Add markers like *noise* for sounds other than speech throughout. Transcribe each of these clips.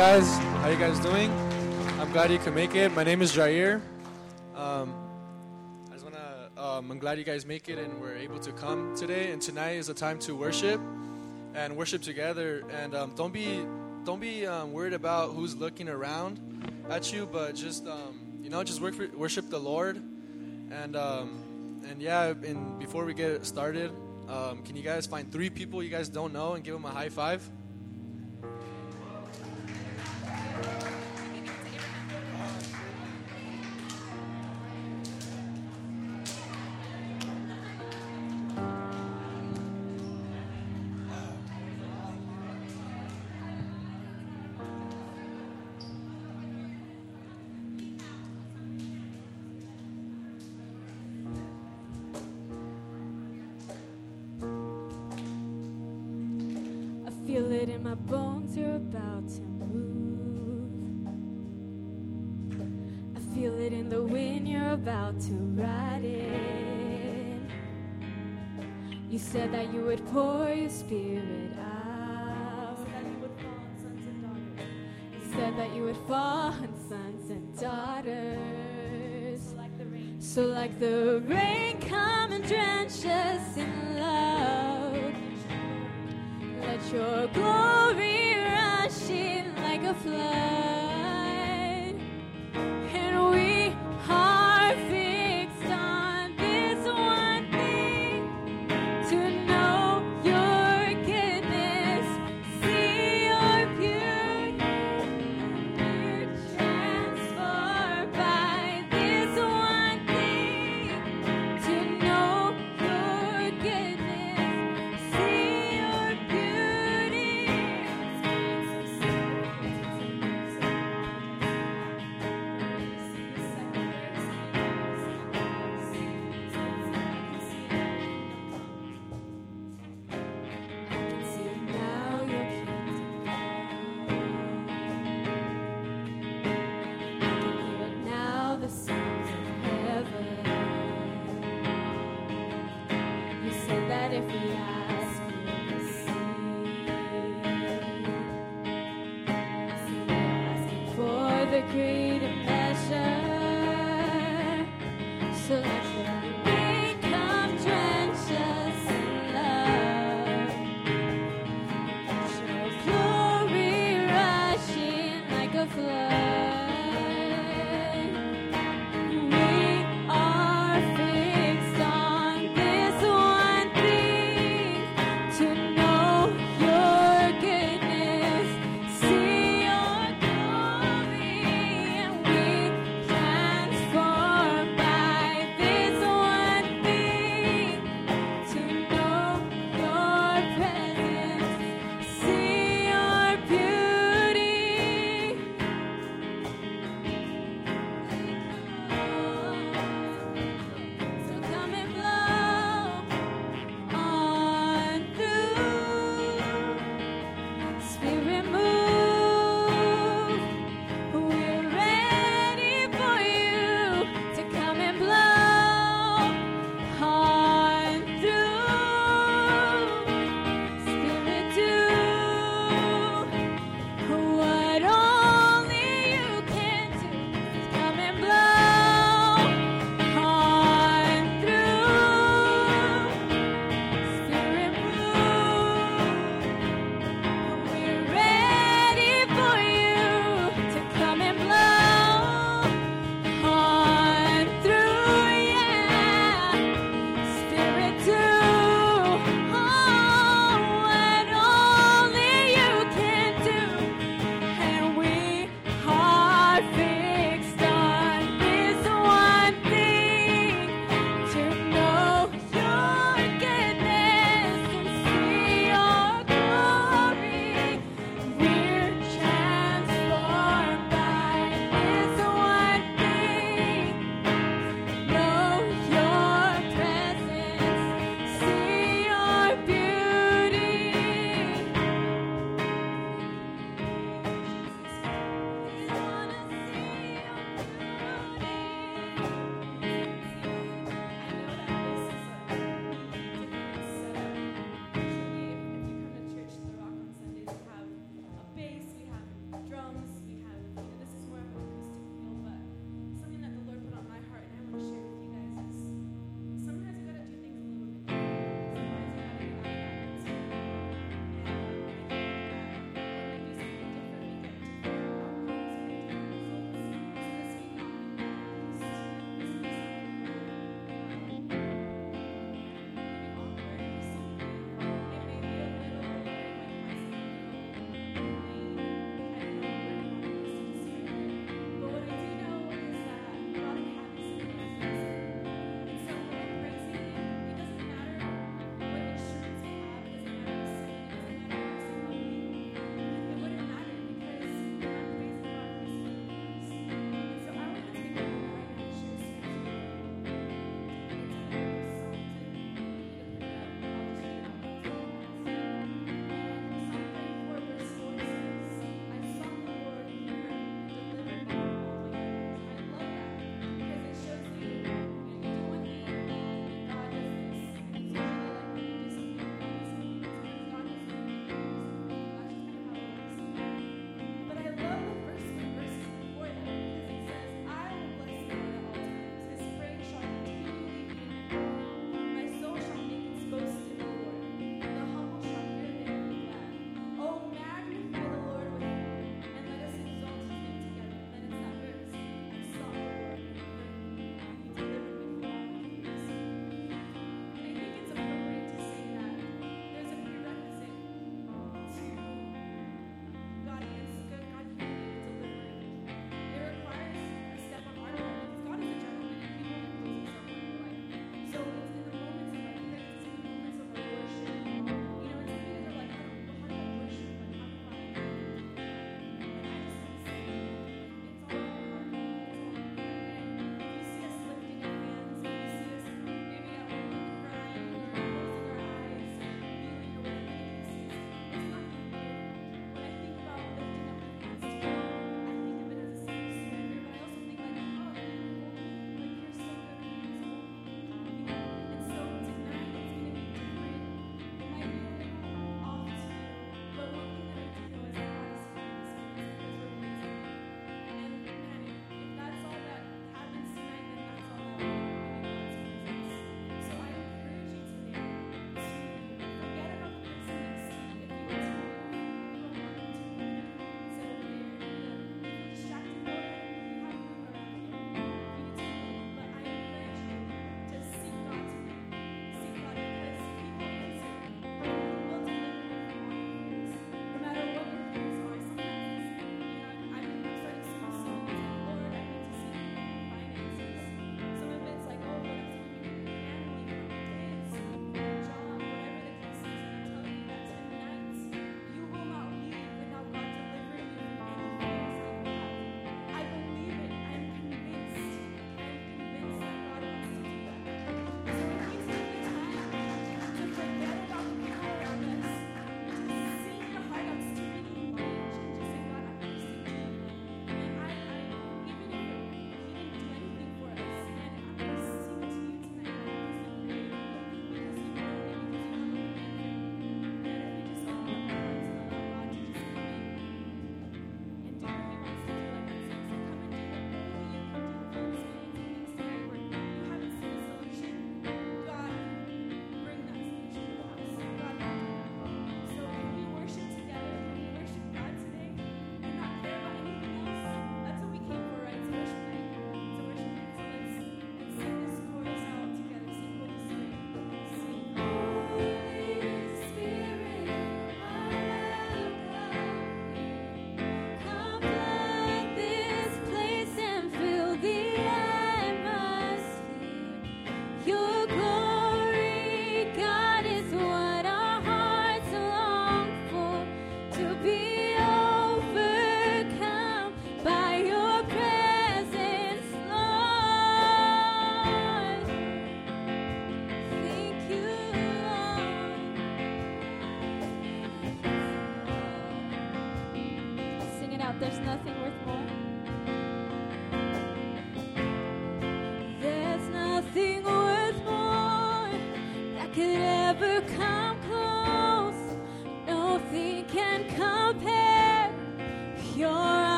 guys, how you guys doing? I'm glad you could make it. My name is Jair. Um, I just wanna. Um, I'm glad you guys make it and we're able to come today. And tonight is a time to worship and worship together. And um, don't be don't be um, worried about who's looking around at you, but just um, you know just for, worship the Lord. And um, and yeah, and before we get started, can you guys find three people you guys don't know and give them a high five? Feel it in my bones, you're about to move. I feel it in the wind, you're about to ride in. You said that you would pour your spirit out. You said that you would fall on sons and daughters. So like the rain, come and drench us in your glory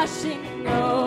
washing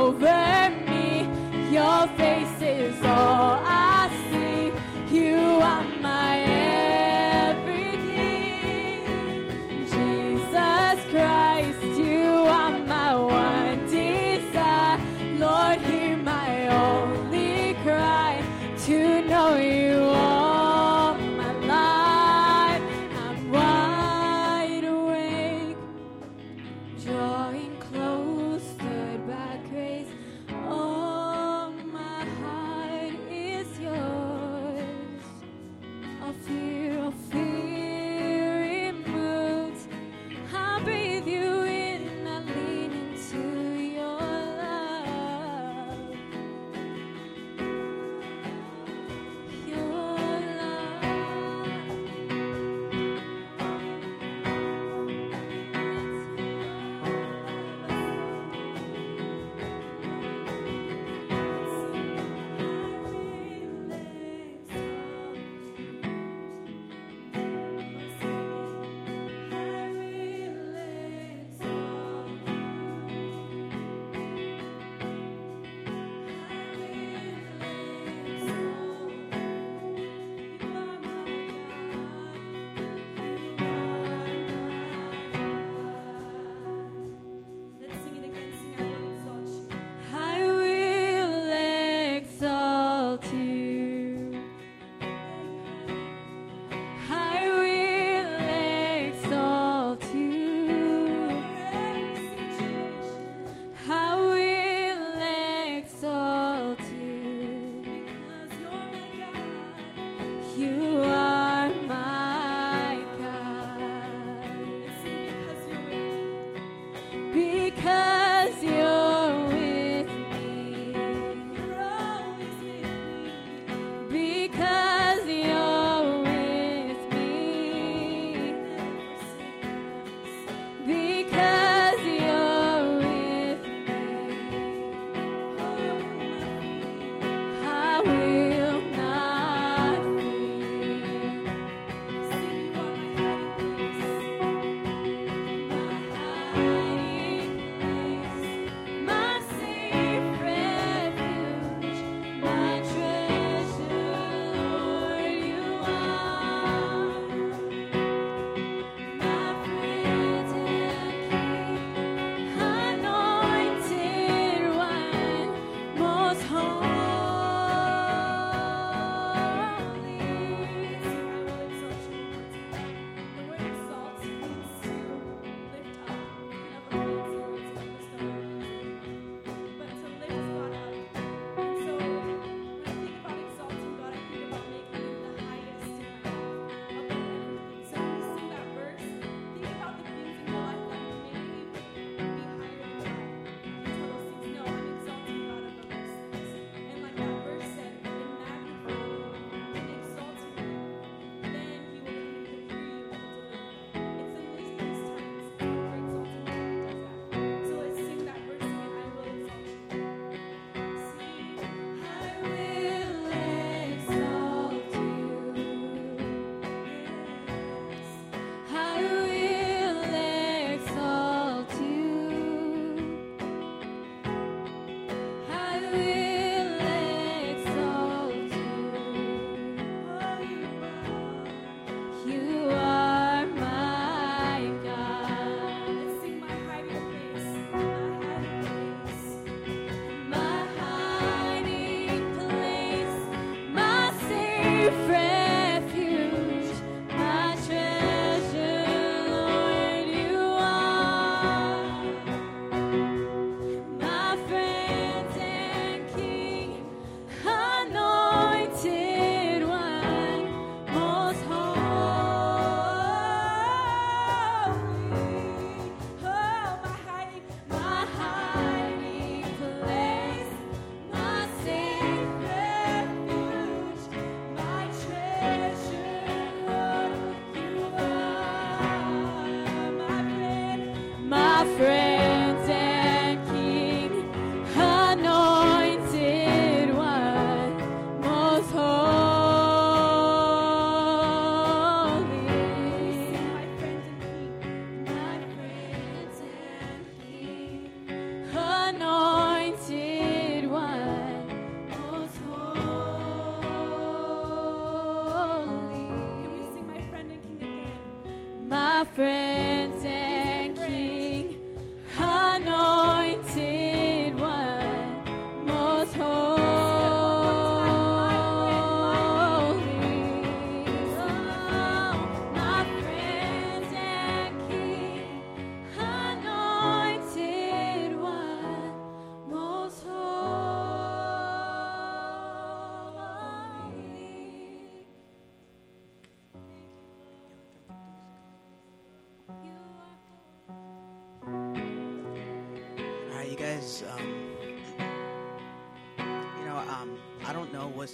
I don't know what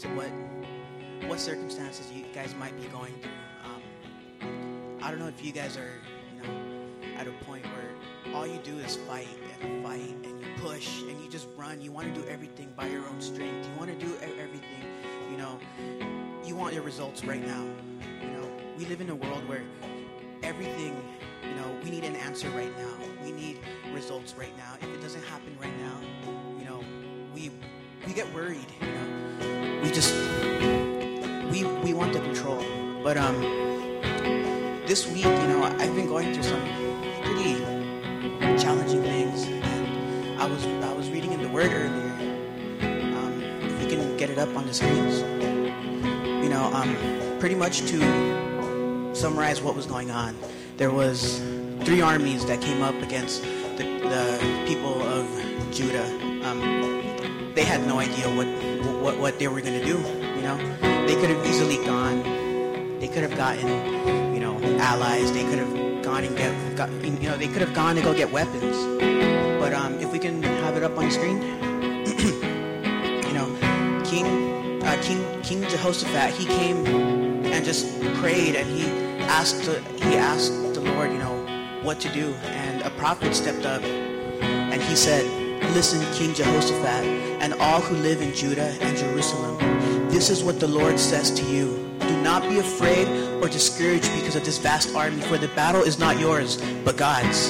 what circumstances you guys might be going through. Um, I don't know if you guys are, you know, at a point where all you do is fight and fight and you push and you just run. You want to do everything by your own strength. You want to do everything. You know, you want your results right now. You know, we live in a world where everything, you know, we need an answer right now. We need results right now. If it doesn't happen right now, you know, we we get worried. We just we we want the control. But um this week, you know, I've been going through some pretty challenging things. And I was I was reading in the word earlier. Um, if we can get it up on the screens. You know, um pretty much to summarize what was going on. There was three armies that came up against the, the people of Judah. Um, they had no idea what, what what they were going to do. You know, they could have easily gone. They could have gotten, you know, allies. They could have gone and get, got, you know, they could have gone to go get weapons. But um, if we can have it up on screen, *clears throat* you know, King uh, King King Jehoshaphat, he came and just prayed and he asked the, he asked the Lord, you know, what to do. And a prophet stepped up and he said, Listen, King Jehoshaphat, and all who live in Judah and Jerusalem, this is what the Lord says to you. Do not be afraid or discouraged because of this vast army, for the battle is not yours, but God's.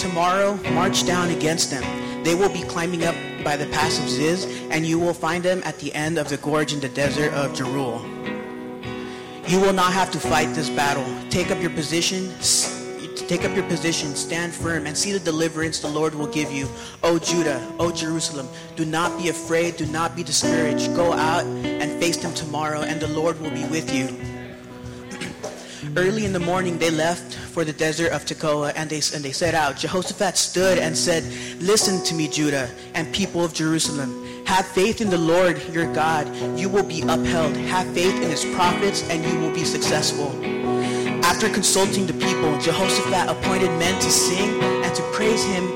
Tomorrow, march down against them. They will be climbing up by the pass of Ziz, and you will find them at the end of the gorge in the desert of Jeruel. You will not have to fight this battle. Take up your position. Take up your position, stand firm, and see the deliverance the Lord will give you. O Judah, O Jerusalem, do not be afraid, do not be discouraged. Go out and face them tomorrow, and the Lord will be with you. *clears throat* Early in the morning they left for the desert of Tekoa and they, and they set out. Jehoshaphat stood and said, Listen to me, Judah and people of Jerusalem. Have faith in the Lord your God. You will be upheld. Have faith in his prophets and you will be successful. After consulting the people, Jehoshaphat appointed men to sing and to praise him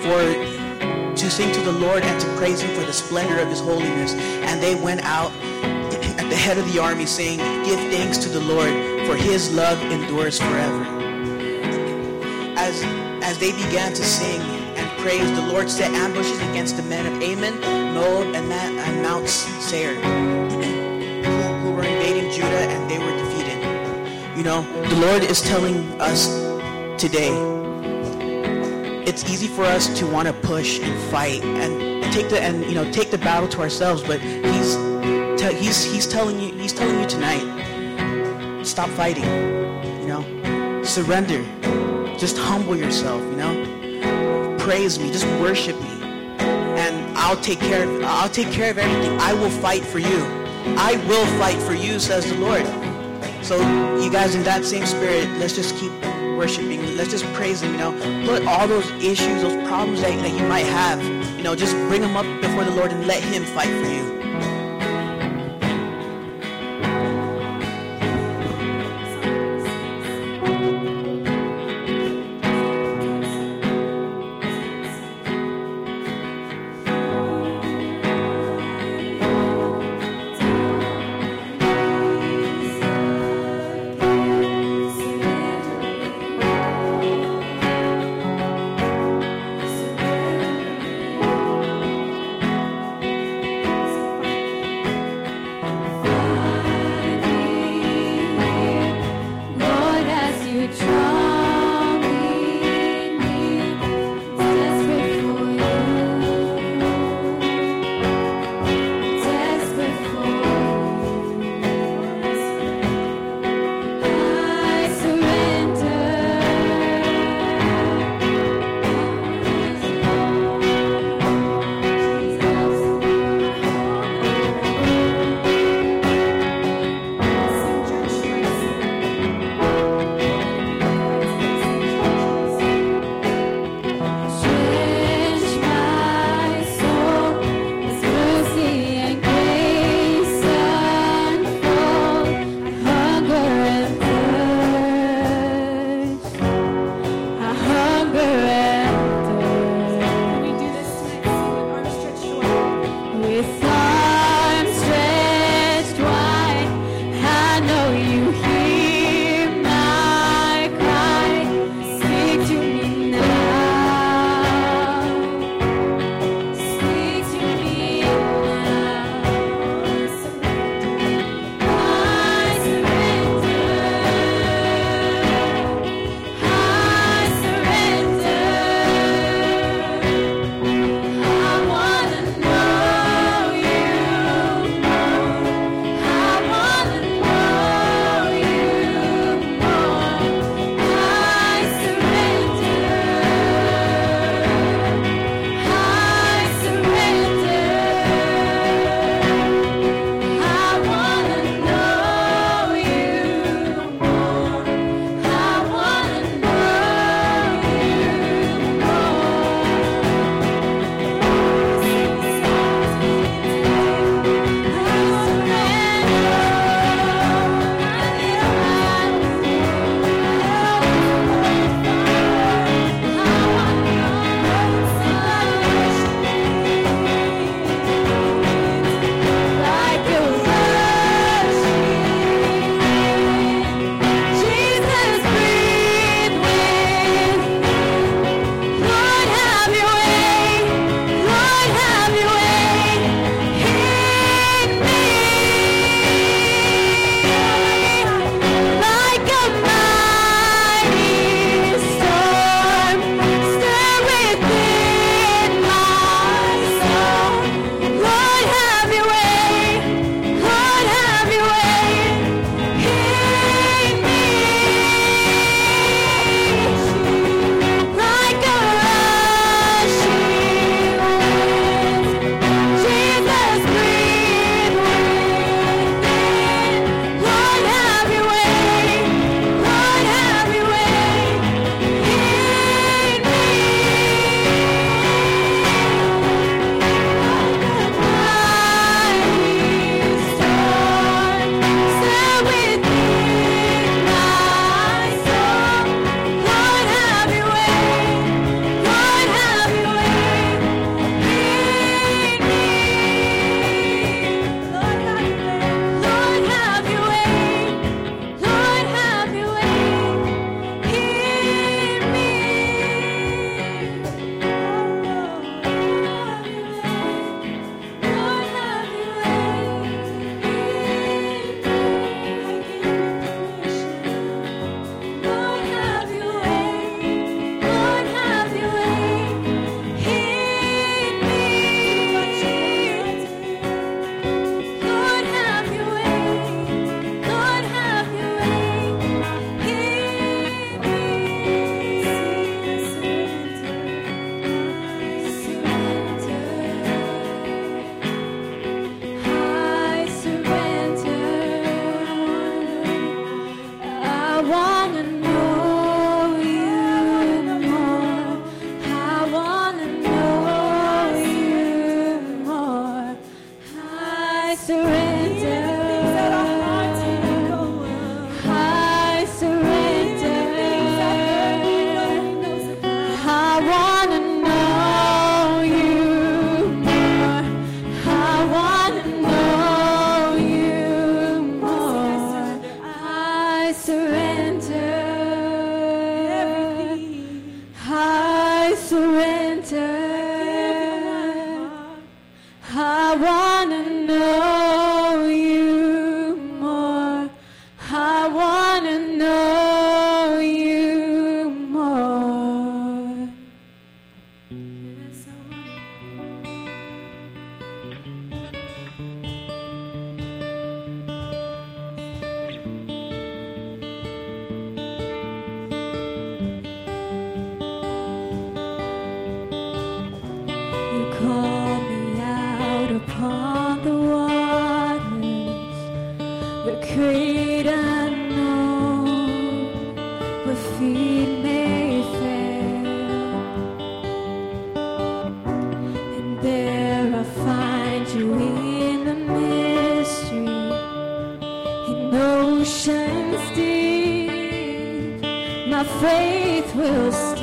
for to sing to the Lord and to praise him for the splendor of his holiness. And they went out at the head of the army saying, Give thanks to the Lord, for his love endures forever. As, as they began to sing praise, the Lord set ambushes against the men of Ammon, Moab, and, Ma- and Mount Seir, who, who were invading Judah, and they were defeated. You know, the Lord is telling us today, it's easy for us to want to push and fight and take the and you know take the battle to ourselves, but he's te- he's he's telling you he's telling you tonight, stop fighting. You know, surrender. Just humble yourself. You know, praise me. Just worship me, and I'll take care of I'll take care of everything. I will fight for you. I will fight for you, says the Lord. So you guys in that same spirit, let's just keep worshiping. Let's just praise him, you know. Put all those issues, those problems that, that you might have, you know, just bring them up before the Lord and let him fight for you. Faith will stand.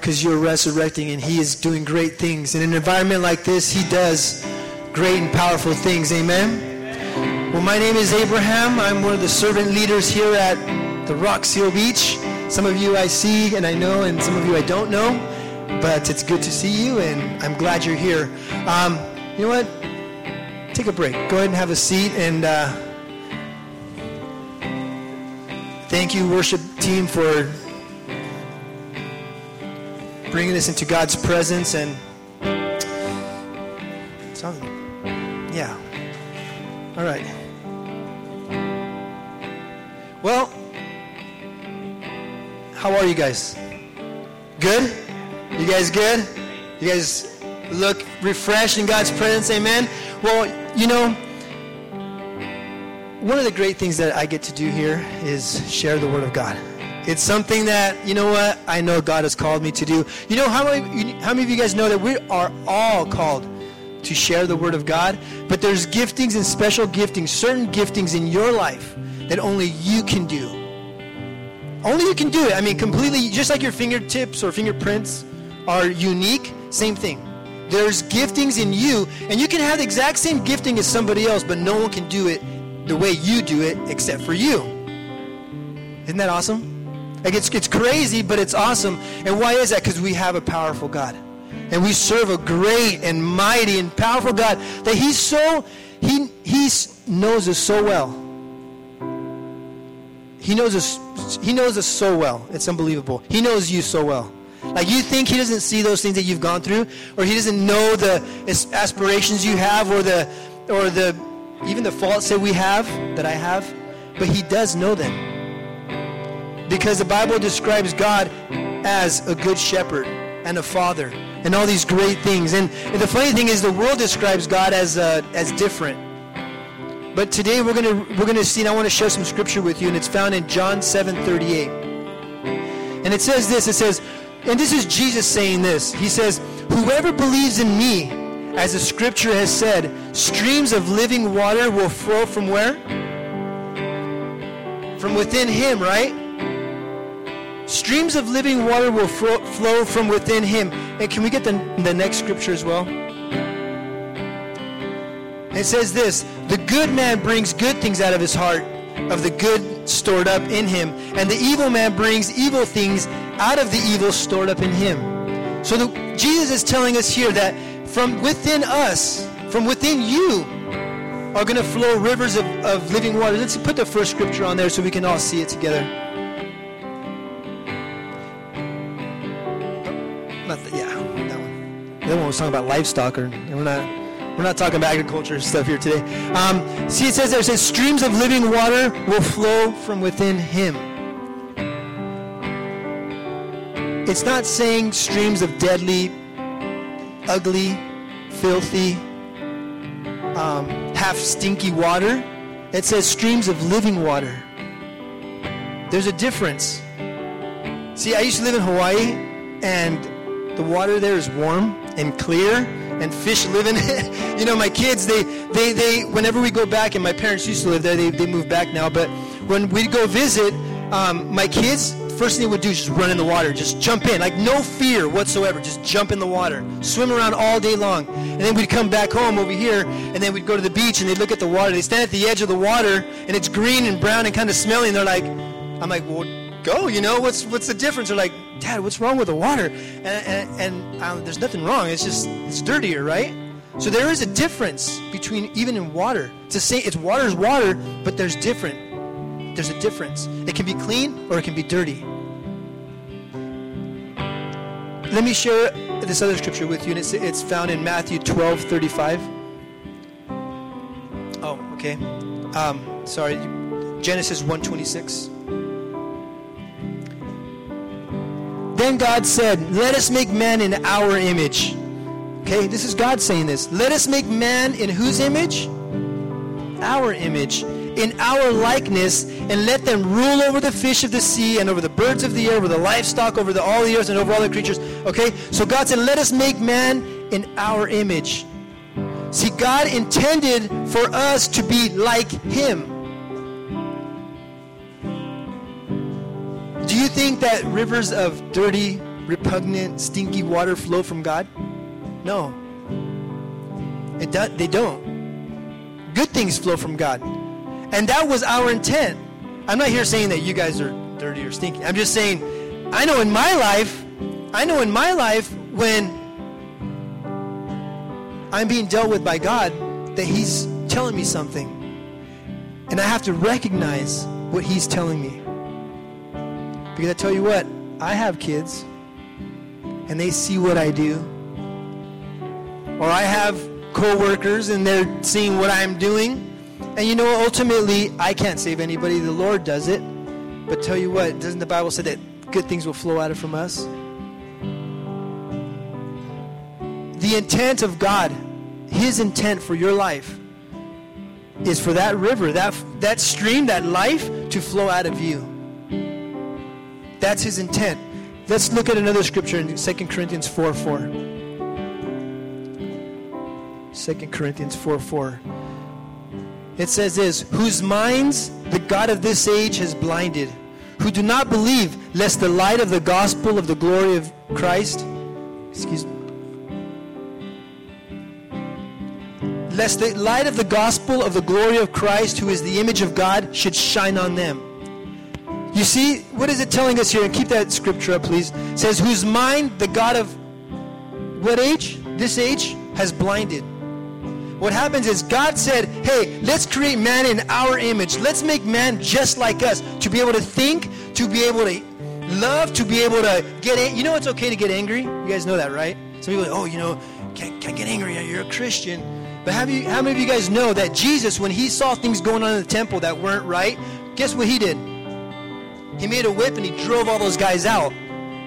Because you're resurrecting and He is doing great things. In an environment like this, He does great and powerful things. Amen. Well, my name is Abraham. I'm one of the servant leaders here at the Rock Seal Beach. Some of you I see and I know, and some of you I don't know. But it's good to see you, and I'm glad you're here. Um, you know what? Take a break. Go ahead and have a seat, and uh, thank you, worship team, for bringing us into God's presence and something. Yeah. All right. Well, how are you guys? Good? You guys good? You guys look refreshed in God's presence, amen? Well, you know, one of the great things that I get to do here is share the Word of God. It's something that, you know what, I know God has called me to do. You know, how many, how many of you guys know that we are all called to share the Word of God? But there's giftings and special giftings, certain giftings in your life that only you can do. Only you can do it. I mean, completely, just like your fingertips or fingerprints are unique, same thing. There's giftings in you, and you can have the exact same gifting as somebody else, but no one can do it the way you do it except for you. Isn't that awesome? Like it's, it's crazy, but it's awesome. And why is that? Because we have a powerful God. And we serve a great and mighty and powerful God that He's so, He, he knows us so well. He knows us, He knows us so well. It's unbelievable. He knows you so well. Like you think He doesn't see those things that you've gone through, or He doesn't know the aspirations you have, or the, or the, even the faults that we have, that I have, but He does know them because the Bible describes God as a good shepherd and a father and all these great things. And, and the funny thing is, the world describes God as uh, as different. But today we're gonna we're gonna see, and I want to share some scripture with you, and it's found in John 7:38. And it says this. It says, and this is Jesus saying this. He says, "Whoever believes in me, as the scripture has said, streams of living water will flow from where? From within him, right? Streams of living water will fro- flow from within him. And can we get the, the next scripture as well? It says this The good man brings good things out of his heart, of the good stored up in him, and the evil man brings evil things out of the evil stored up in him. So the, Jesus is telling us here that from within us, from within you, are going to flow rivers of, of living water. Let's put the first scripture on there so we can all see it together. Other one was talking about livestock, or we're not we're not talking about agriculture *laughs* stuff here today. Um, see, it says there, it says streams of living water will flow from within him. It's not saying streams of deadly, ugly, filthy, um, half stinky water. It says streams of living water. There's a difference. See, I used to live in Hawaii, and the water there is warm and clear, and fish live in it. *laughs* you know, my kids, they, they, they, whenever we go back, and my parents used to live there, they, they moved back now, but when we'd go visit, um, my kids, first thing they would do is just run in the water, just jump in, like no fear whatsoever, just jump in the water, swim around all day long. And then we'd come back home over here, and then we'd go to the beach and they'd look at the water. They stand at the edge of the water, and it's green and brown and kind of smelly, and they're like, I'm like, well, go, you know, what's what's the difference? They're like, Dad, what's wrong with the water? And, and, and um, there's nothing wrong. It's just it's dirtier, right? So there is a difference between even in water. To say it's water is water, but there's different. There's a difference. It can be clean or it can be dirty. Let me share this other scripture with you, and it's, it's found in Matthew 12 35. Oh, okay. Um, sorry. Genesis 126. Then God said, Let us make man in our image. Okay, this is God saying this. Let us make man in whose image? Our image. In our likeness, and let them rule over the fish of the sea, and over the birds of the air, over the livestock, over the, all the earth, and over all the creatures. Okay, so God said, Let us make man in our image. See, God intended for us to be like Him. Think that rivers of dirty, repugnant, stinky water flow from God? No. It do, they don't. Good things flow from God. And that was our intent. I'm not here saying that you guys are dirty or stinky. I'm just saying, I know in my life, I know in my life when I'm being dealt with by God that He's telling me something. And I have to recognize what He's telling me. Because I tell you what, I have kids, and they see what I do. Or I have coworkers, and they're seeing what I'm doing. And you know, ultimately, I can't save anybody. The Lord does it. But tell you what, doesn't the Bible say that good things will flow out of from us? The intent of God, His intent for your life, is for that river, that, that stream, that life to flow out of you. That's His intent. Let's look at another scripture in 2 Corinthians 4 4. 2 Corinthians 4 4. It says this Whose minds the God of this age has blinded, who do not believe, lest the light of the gospel of the glory of Christ, excuse me, lest the light of the gospel of the glory of Christ, who is the image of God, should shine on them. You see, what is it telling us here? And keep that scripture up, please. It says, Whose mind the God of what age? This age has blinded. What happens is God said, Hey, let's create man in our image. Let's make man just like us to be able to think, to be able to love, to be able to get in. You know it's okay to get angry? You guys know that, right? Some people, like, oh, you know, can't, can't get angry. You're a Christian. But have you, how many of you guys know that Jesus, when he saw things going on in the temple that weren't right, guess what he did? He made a whip and he drove all those guys out.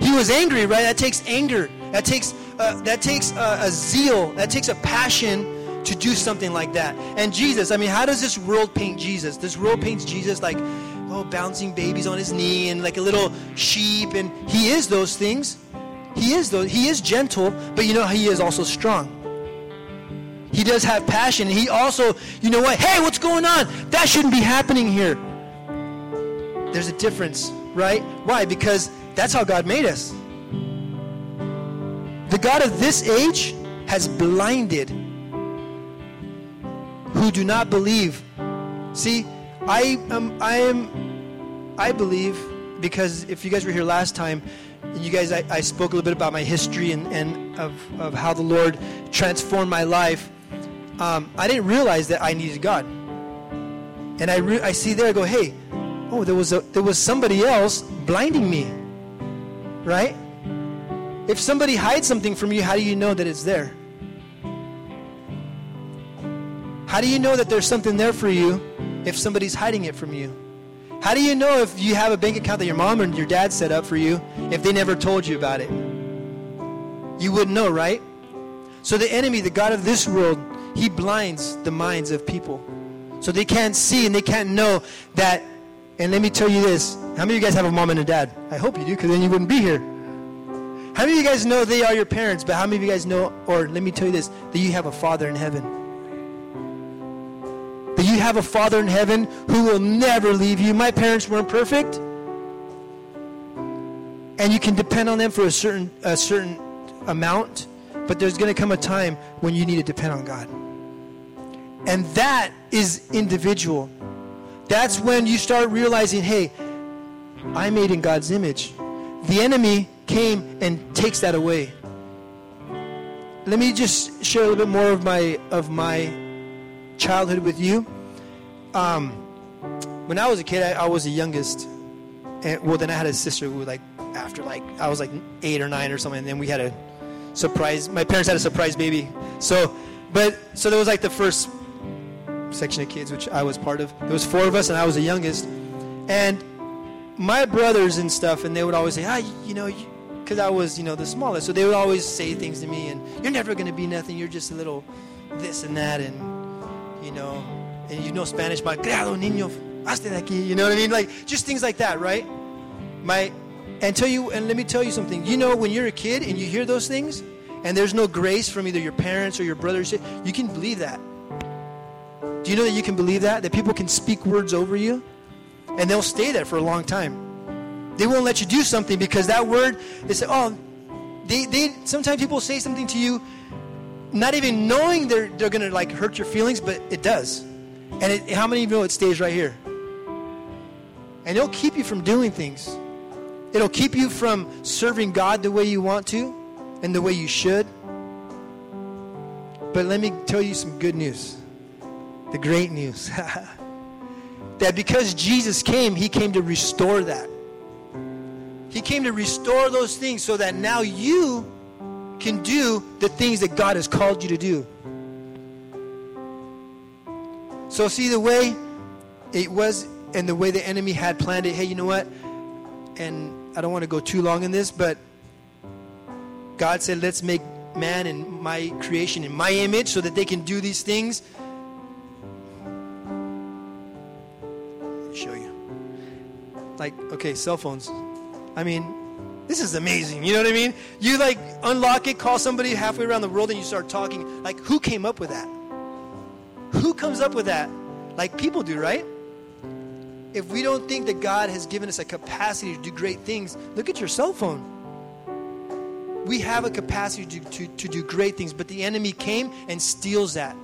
He was angry, right? That takes anger. That takes uh, that takes uh, a zeal. That takes a passion to do something like that. And Jesus, I mean, how does this world paint Jesus? This world paints Jesus like, oh, bouncing babies on his knee and like a little sheep, and he is those things. He is those. He is gentle, but you know he is also strong. He does have passion. He also, you know what? Hey, what's going on? That shouldn't be happening here. There's a difference, right? Why? Because that's how God made us. The God of this age has blinded who do not believe. See, I am, I am, I believe because if you guys were here last time, you guys, I, I spoke a little bit about my history and, and of, of how the Lord transformed my life. Um, I didn't realize that I needed God. And I, re- I see there, I go, hey, oh, there was, a, there was somebody else blinding me. Right? If somebody hides something from you, how do you know that it's there? How do you know that there's something there for you if somebody's hiding it from you? How do you know if you have a bank account that your mom and your dad set up for you if they never told you about it? You wouldn't know, right? So the enemy, the God of this world, he blinds the minds of people. So they can't see and they can't know that. And let me tell you this how many of you guys have a mom and a dad? I hope you do, because then you wouldn't be here. How many of you guys know they are your parents, but how many of you guys know, or let me tell you this, that you have a father in heaven? That you have a father in heaven who will never leave you. My parents weren't perfect. and you can depend on them for a certain a certain amount, but there's going to come a time when you need to depend on God. And that is individual. That's when you start realizing, hey, I'm made in God's image. The enemy came and takes that away. Let me just share a little bit more of my of my childhood with you. Um, when I was a kid, I, I was the youngest, and well, then I had a sister who like after like I was like eight or nine or something, and then we had a surprise. My parents had a surprise baby. So, but so there was like the first section of kids, which I was part of. There was four of us, and I was the youngest. And my brothers and stuff, and they would always say, ah, you, know, because I was, you know, the smallest. So they would always say things to me, and you're never going to be nothing. You're just a little this and that, and you know, and you know Spanish, but creado niño, hazte de aquí. You know what I mean? Like just things like that, right? My, and tell you, and let me tell you something. You know, when you're a kid and you hear those things, and there's no grace from either your parents or your brothers, you can believe that. Do you know that you can believe that? That people can speak words over you? And they'll stay there for a long time. They won't let you do something because that word, they say, oh, they, they sometimes people say something to you not even knowing they're, they're going to like hurt your feelings, but it does. And it, how many of you know it stays right here? And it'll keep you from doing things. It'll keep you from serving God the way you want to and the way you should. But let me tell you some good news. The great news. *laughs* that because Jesus came, he came to restore that. He came to restore those things so that now you can do the things that God has called you to do. So, see the way it was and the way the enemy had planned it. Hey, you know what? And I don't want to go too long in this, but God said, let's make man in my creation, in my image, so that they can do these things. Show you. Like, okay, cell phones. I mean, this is amazing. You know what I mean? You like unlock it, call somebody halfway around the world, and you start talking. Like, who came up with that? Who comes up with that? Like people do, right? If we don't think that God has given us a capacity to do great things, look at your cell phone. We have a capacity to, to, to do great things, but the enemy came and steals that.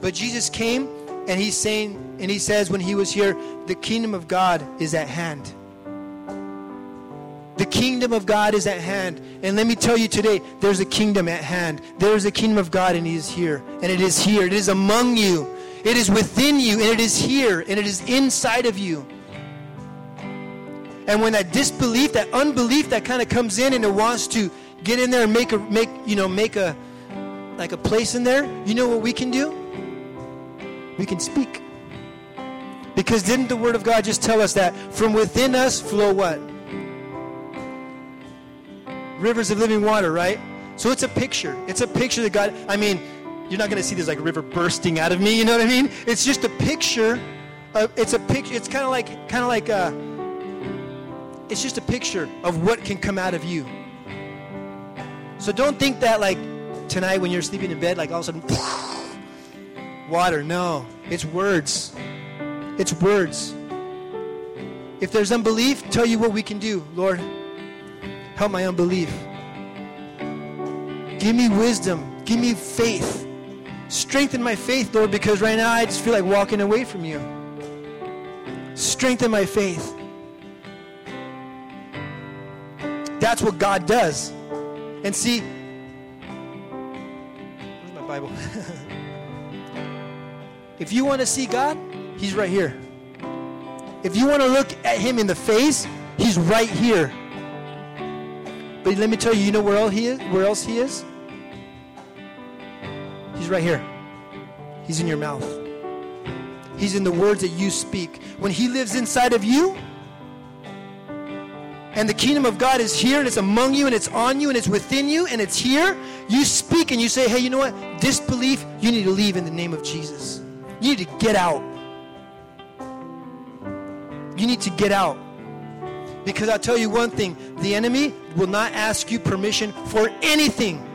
But Jesus came and he's saying, and he says when he was here, the kingdom of God is at hand. The kingdom of God is at hand. And let me tell you today, there's a kingdom at hand. There's a kingdom of God, and He is here. And it is here. It is among you. It is within you, and it is here, and it is inside of you. And when that disbelief, that unbelief that kind of comes in and it wants to get in there and make a make, you know, make a like a place in there, you know what we can do? We can speak. Because didn't the word of God just tell us that from within us flow what? rivers of living water, right? So it's a picture. It's a picture that God, I mean, you're not going to see this like river bursting out of me, you know what I mean? It's just a picture. Of, it's a picture. It's kind of like, kind of like, a, uh, it's just a picture of what can come out of you. So don't think that like tonight when you're sleeping in bed, like all of a sudden, *laughs* water. No, it's words. It's words. If there's unbelief, tell you what we can do, Lord. Help my unbelief. Give me wisdom. Give me faith. Strengthen my faith, Lord, because right now I just feel like walking away from you. Strengthen my faith. That's what God does. And see, where's my Bible? *laughs* if you want to see God, He's right here. If you want to look at Him in the face, He's right here. But let me tell you, you know where else he is? Where else he is? He's right here. He's in your mouth. He's in the words that you speak. When he lives inside of you, and the kingdom of God is here and it's among you and it's on you and it's within you and it's here, you speak and you say, hey, you know what? Disbelief, you need to leave in the name of Jesus. You need to get out. You need to get out. Because I'll tell you one thing the enemy will not ask you permission for anything.